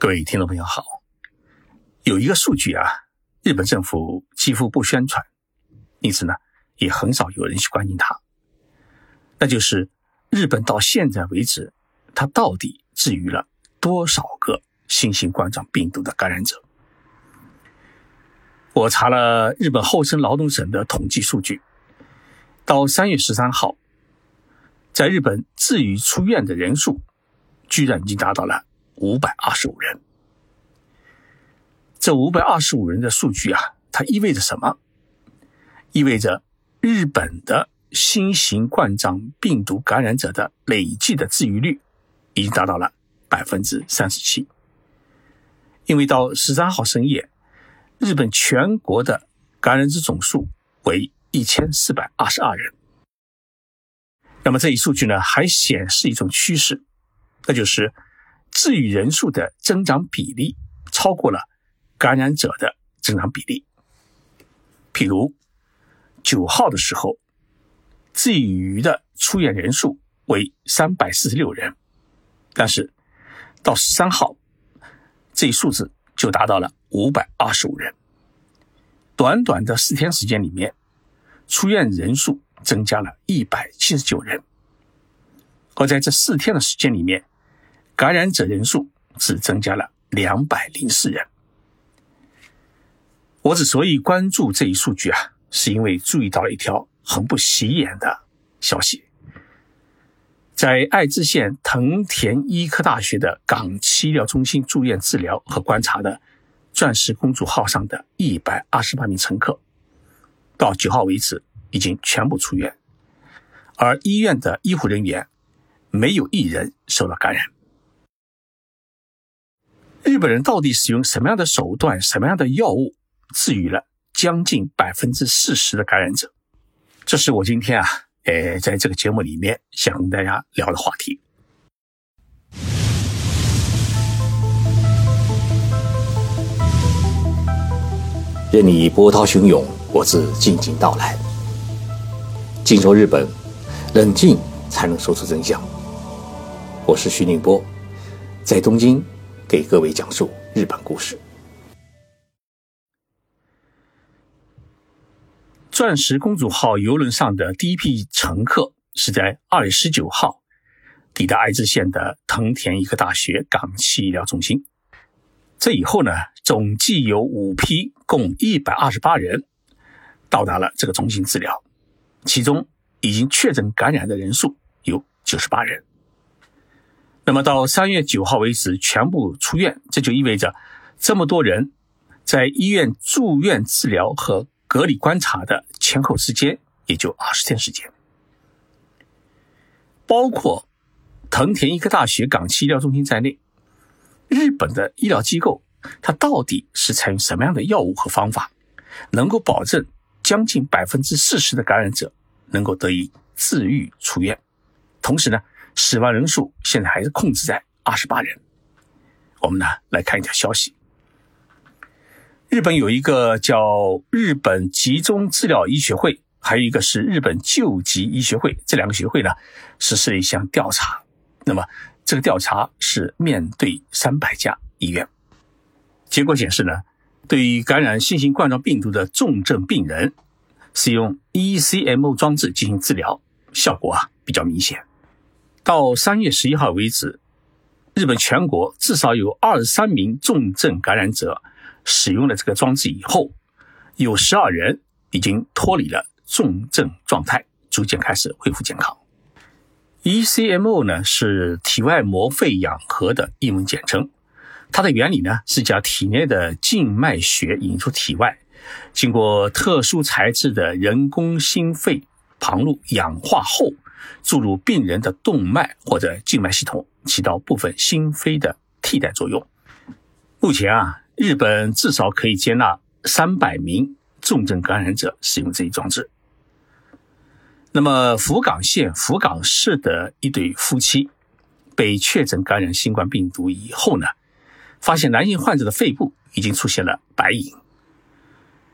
各位听众朋友好，有一个数据啊，日本政府几乎不宣传，因此呢，也很少有人去关心它。那就是日本到现在为止，它到底治愈了多少个新型冠状病毒的感染者？我查了日本厚生劳动省的统计数据，到三月十三号，在日本治愈出院的人数，居然已经达到了五百二十五人。这五百二十五人的数据啊，它意味着什么？意味着日本的新型冠状病毒感染者的累计的治愈率已经达到了百分之三十七。因为到十三号深夜。日本全国的感染者总数为一千四百二十二人。那么这一数据呢，还显示一种趋势，那就是治愈人数的增长比例超过了感染者的增长比例。譬如九号的时候，治愈的出院人数为三百四十六人，但是到十三号，这一数字就达到了。五百二十五人，短短的四天时间里面，出院人数增加了一百七十九人，而在这四天的时间里面，感染者人数只增加了两百零四人。我之所以关注这一数据啊，是因为注意到了一条很不起眼的消息，在爱知县藤田医科大学的港期医疗中心住院治疗和观察的。钻石公主号上的一百二十八名乘客，到九号为止已经全部出院，而医院的医护人员没有一人受到感染。日本人到底使用什么样的手段、什么样的药物治愈了将近百分之四十的感染者？这是我今天啊，呃，在这个节目里面想跟大家聊的话题。任你波涛汹涌，我自静静到来。静说日本，冷静才能说出真相。我是徐宁波，在东京给各位讲述日本故事。钻石公主号游轮上的第一批乘客是在二月十九号抵达爱知县的藤田医科大学港期医疗中心。这以后呢，总计有五批，共一百二十八人到达了这个中心治疗，其中已经确诊感染的人数有九十八人。那么到三月九号为止全部出院，这就意味着这么多人在医院住院治疗和隔离观察的前后时间也就二十天时间，包括藤田医科大学港期医疗中心在内。日本的医疗机构，它到底是采用什么样的药物和方法，能够保证将近百分之四十的感染者能够得以治愈出院？同时呢，死亡人数现在还是控制在二十八人。我们呢来看一条消息：日本有一个叫日本集中治疗医学会，还有一个是日本救急医学会，这两个学会呢实施了一项调查。那么。这个调查是面对三百家医院，结果显示呢，对于感染新型冠状病毒的重症病人，使用 ECMO 装置进行治疗，效果啊比较明显。到三月十一号为止，日本全国至少有二十三名重症感染者使用了这个装置以后，有十二人已经脱离了重症状态，逐渐开始恢复健康。ECMO 呢是体外膜肺氧合的英文简称，它的原理呢是将体内的静脉血引出体外，经过特殊材质的人工心肺旁路氧化后，注入病人的动脉或者静脉系统，起到部分心肺的替代作用。目前啊，日本至少可以接纳三百名重症感染者使用这一装置。那么，福冈县福冈市的一对夫妻被确诊感染新冠病毒以后呢，发现男性患者的肺部已经出现了白影。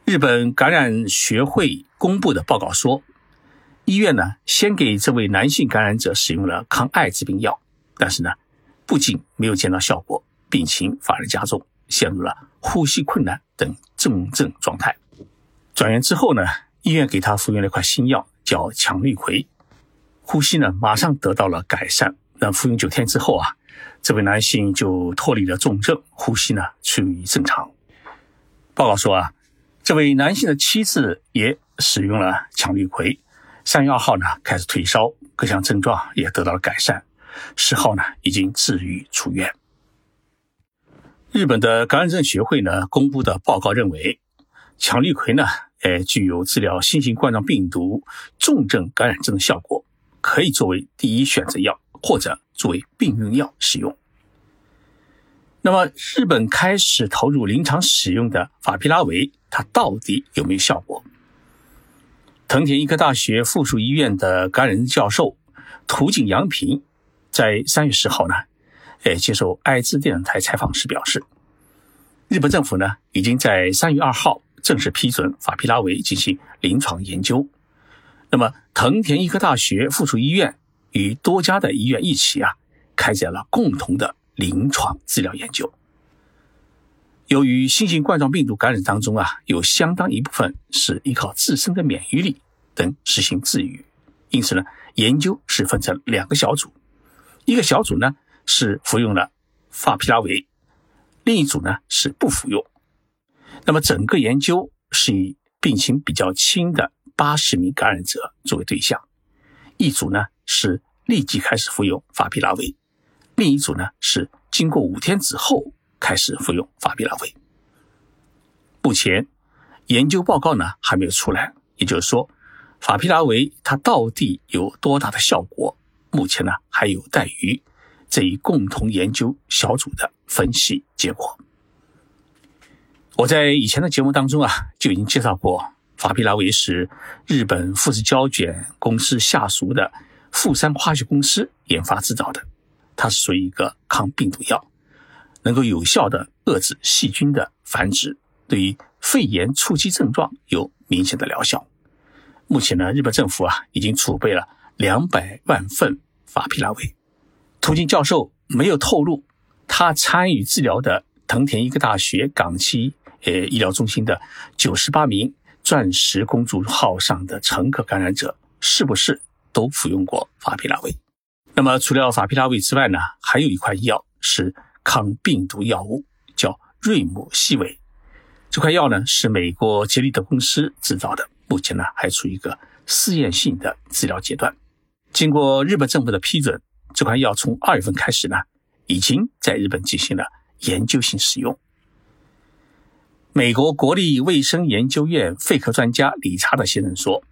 日本感染学会公布的报告说，医院呢先给这位男性感染者使用了抗艾滋病药，但是呢，不仅没有见到效果，病情反而加重，陷入了呼吸困难等重症状态。转院之后呢，医院给他服用了一块新药，叫羟氯喹，呼吸呢马上得到了改善。那服用九天之后啊，这位男性就脱离了重症，呼吸呢趋于正常。报告说啊，这位男性的妻子也使用了羟氯喹，三月二号呢开始退烧，各项症状也得到了改善，十号呢已经治愈出院。日本的感染症学会呢公布的报告认为。羟氯喹呢，呃，具有治疗新型冠状病毒重症感染症的效果，可以作为第一选择药或者作为避孕药使用。那么，日本开始投入临床使用的法匹拉韦，它到底有没有效果？藤田医科大学附属医院的感染教授土井洋平在三月十号呢，呃，接受爱知电视台采访时表示，日本政府呢，已经在三月二号。正式批准法匹拉韦进行临床研究。那么，藤田医科大学附属医院与多家的医院一起啊，开展了共同的临床治疗研究。由于新型冠状病毒感染当中啊，有相当一部分是依靠自身的免疫力等实行治愈，因此呢，研究是分成两个小组，一个小组呢是服用了法匹拉韦，另一组呢是不服用。那么，整个研究是以病情比较轻的八十名感染者作为对象，一组呢是立即开始服用法匹拉韦，另一组呢是经过五天之后开始服用法匹拉韦。目前研究报告呢还没有出来，也就是说，法匹拉韦它到底有多大的效果，目前呢还有待于这一共同研究小组的分析结果。我在以前的节目当中啊，就已经介绍过，法匹拉韦是日本富士胶卷公司下属的富山化学公司研发制造的，它是属于一个抗病毒药，能够有效的遏制细菌的繁殖，对于肺炎初期症状有明显的疗效。目前呢，日本政府啊已经储备了两百万份法匹拉韦。图井教授没有透露他参与治疗的藤田医科大学港区。呃，医疗中心的九十八名钻石公主号上的乘客感染者，是不是都服用过法匹拉韦？那么，除了法匹拉韦之外呢，还有一款药是抗病毒药物，叫瑞姆西韦。这块药呢是美国杰利德公司制造的，目前呢还处于一个试验性的治疗阶段。经过日本政府的批准，这款药从二月份开始呢，已经在日本进行了研究性使用。美国国立卫生研究院肺科专家理查德先生说，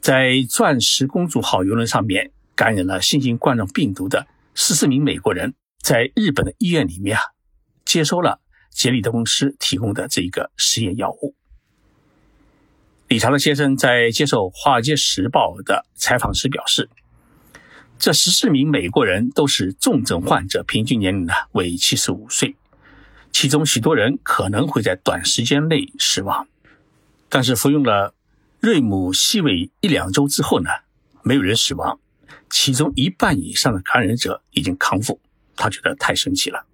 在“钻石公主号”游轮上面感染了新型冠状病毒的十四名美国人，在日本的医院里面啊，接收了杰里德公司提供的这一个实验药物。理查德先生在接受《华尔街时报》的采访时表示，这十四名美国人都是重症患者，平均年龄呢为七十五岁。其中许多人可能会在短时间内死亡，但是服用了瑞姆西韦一两周之后呢，没有人死亡，其中一半以上的感染者已经康复。他觉得太神奇了。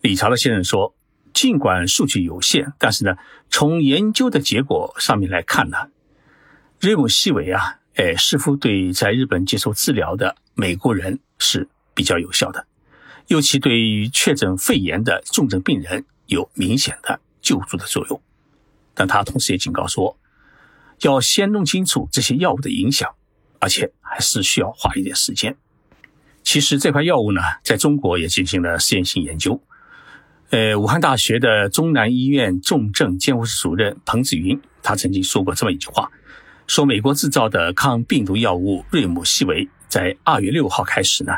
理查德先生说，尽管数据有限，但是呢，从研究的结果上面来看呢，瑞姆西韦啊，哎，似乎对在日本接受治疗的美国人是比较有效的。尤其对于确诊肺炎的重症病人有明显的救助的作用，但他同时也警告说，要先弄清楚这些药物的影响，而且还是需要花一点时间。其实这块药物呢，在中国也进行了试验性研究。呃，武汉大学的中南医院重症监护室主任彭子云，他曾经说过这么一句话：说美国制造的抗病毒药物瑞姆西韦，在二月六号开始呢。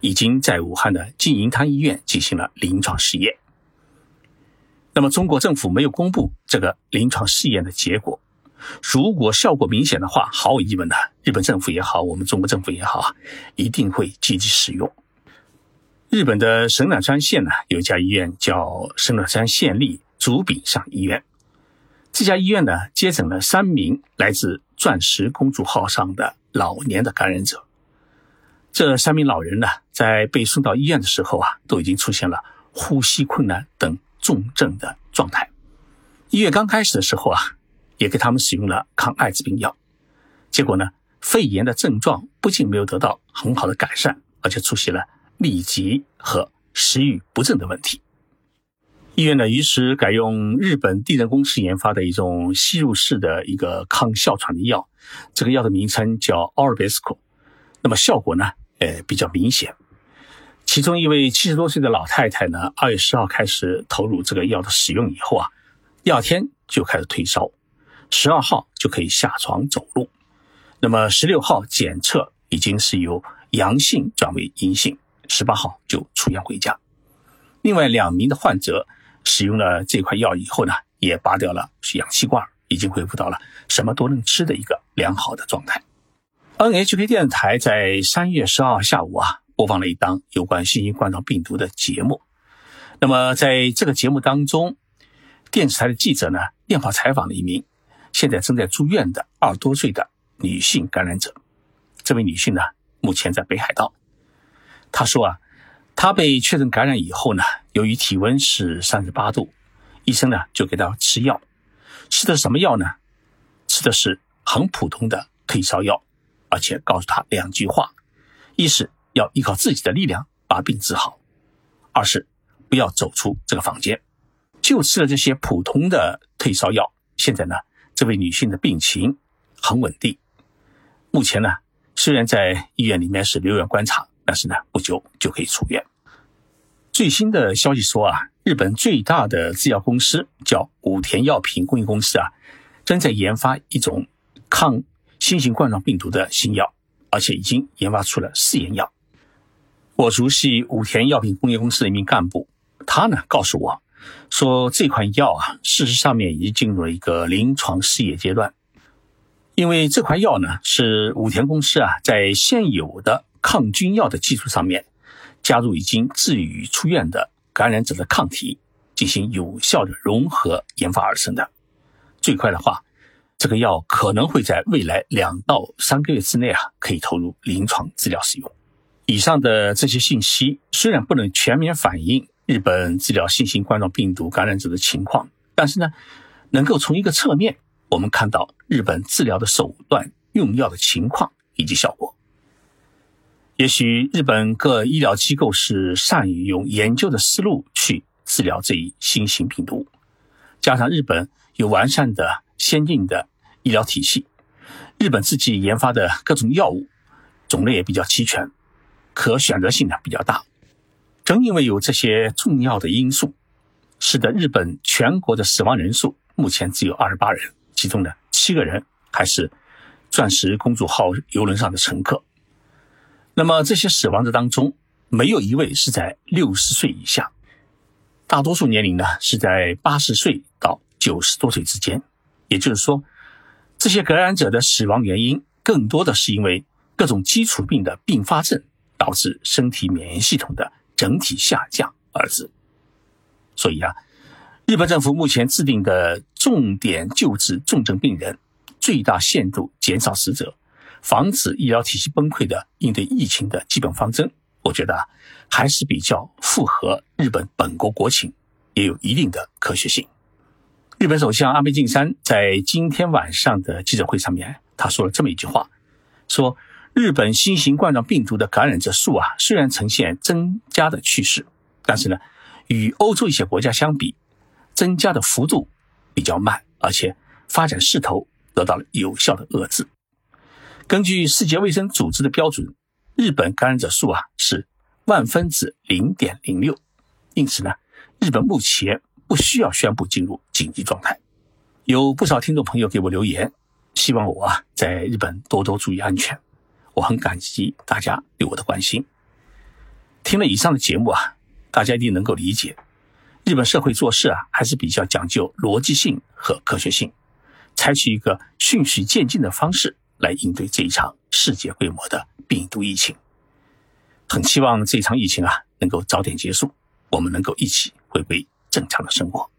已经在武汉的金银滩医院进行了临床试验。那么，中国政府没有公布这个临床试验的结果。如果效果明显的话，毫无疑问的，日本政府也好，我们中国政府也好，一定会积极使用。日本的神奈川县呢，有一家医院叫神奈川县立竹柄上医院。这家医院呢，接诊了三名来自“钻石公主号”上的老年的感染者。这三名老人呢，在被送到医院的时候啊，都已经出现了呼吸困难等重症的状态。医院刚开始的时候啊，也给他们使用了抗艾滋病药，结果呢，肺炎的症状不仅没有得到很好的改善，而且出现了痢疾和食欲不振的问题。医院呢，于是改用日本地震公司研发的一种吸入式的一个抗哮喘的药，这个药的名称叫 o r b i s c o 那么效果呢，呃，比较明显。其中一位七十多岁的老太太呢，二月十号开始投入这个药的使用以后啊，第二天就开始退烧，十二号就可以下床走路，那么十六号检测已经是由阳性转为阴性，十八号就出院回家。另外两名的患者。使用了这块药以后呢，也拔掉了氧气罐，已经恢复到了什么都能吃的一个良好的状态。NHK 电视台在三月十二号下午啊，播放了一档有关新型冠状病毒的节目。那么在这个节目当中，电视台的记者呢，电话采访了一名现在正在住院的二十多岁的女性感染者。这位女性呢，目前在北海道。她说啊。她被确诊感染以后呢，由于体温是三十八度，医生呢就给她吃药，吃的什么药呢？吃的是很普通的退烧药，而且告诉他两句话：一是要依靠自己的力量把病治好；二是不要走出这个房间。就吃了这些普通的退烧药，现在呢，这位女性的病情很稳定。目前呢，虽然在医院里面是留院观察。但是呢，不久就可以出院。最新的消息说啊，日本最大的制药公司叫武田药品工业公司啊，正在研发一种抗新型冠状病毒的新药，而且已经研发出了试验药。我熟悉武田药品工业公司的一名干部，他呢告诉我，说这款药啊，事实上面已经进入了一个临床试验阶段，因为这款药呢是武田公司啊在现有的。抗菌药的基础上面，加入已经治愈出院的感染者的抗体，进行有效的融合研发而成的。最快的话，这个药可能会在未来两到三个月之内啊，可以投入临床治疗使用。以上的这些信息虽然不能全面反映日本治疗新型冠状病毒感染者的情况，但是呢，能够从一个侧面，我们看到日本治疗的手段、用药的情况以及效果。也许日本各医疗机构是善于用研究的思路去治疗这一新型病毒，加上日本有完善的先进的医疗体系，日本自己研发的各种药物种类也比较齐全，可选择性呢比较大。正因为有这些重要的因素，使得日本全国的死亡人数目前只有二十八人，其中呢七个人还是钻石公主号游轮上的乘客。那么这些死亡者当中，没有一位是在六十岁以下，大多数年龄呢是在八十岁到九十多岁之间。也就是说，这些感染者的死亡原因更多的是因为各种基础病的并发症导致身体免疫系统的整体下降而致。所以啊，日本政府目前制定的重点救治重症病人，最大限度减少死者。防止医疗体系崩溃的应对疫情的基本方针，我觉得还是比较符合日本本国国情，也有一定的科学性。日本首相安倍晋三在今天晚上的记者会上面，他说了这么一句话：说日本新型冠状病毒的感染者数啊，虽然呈现增加的趋势，但是呢，与欧洲一些国家相比，增加的幅度比较慢，而且发展势头得到了有效的遏制。根据世界卫生组织的标准，日本感染者数啊是万分之零点零六，因此呢，日本目前不需要宣布进入紧急状态。有不少听众朋友给我留言，希望我啊在日本多多注意安全。我很感激大家对我的关心。听了以上的节目啊，大家一定能够理解，日本社会做事啊还是比较讲究逻辑性和科学性，采取一个循序渐进的方式。来应对这一场世界规模的病毒疫情，很希望这场疫情啊能够早点结束，我们能够一起回归正常的生活。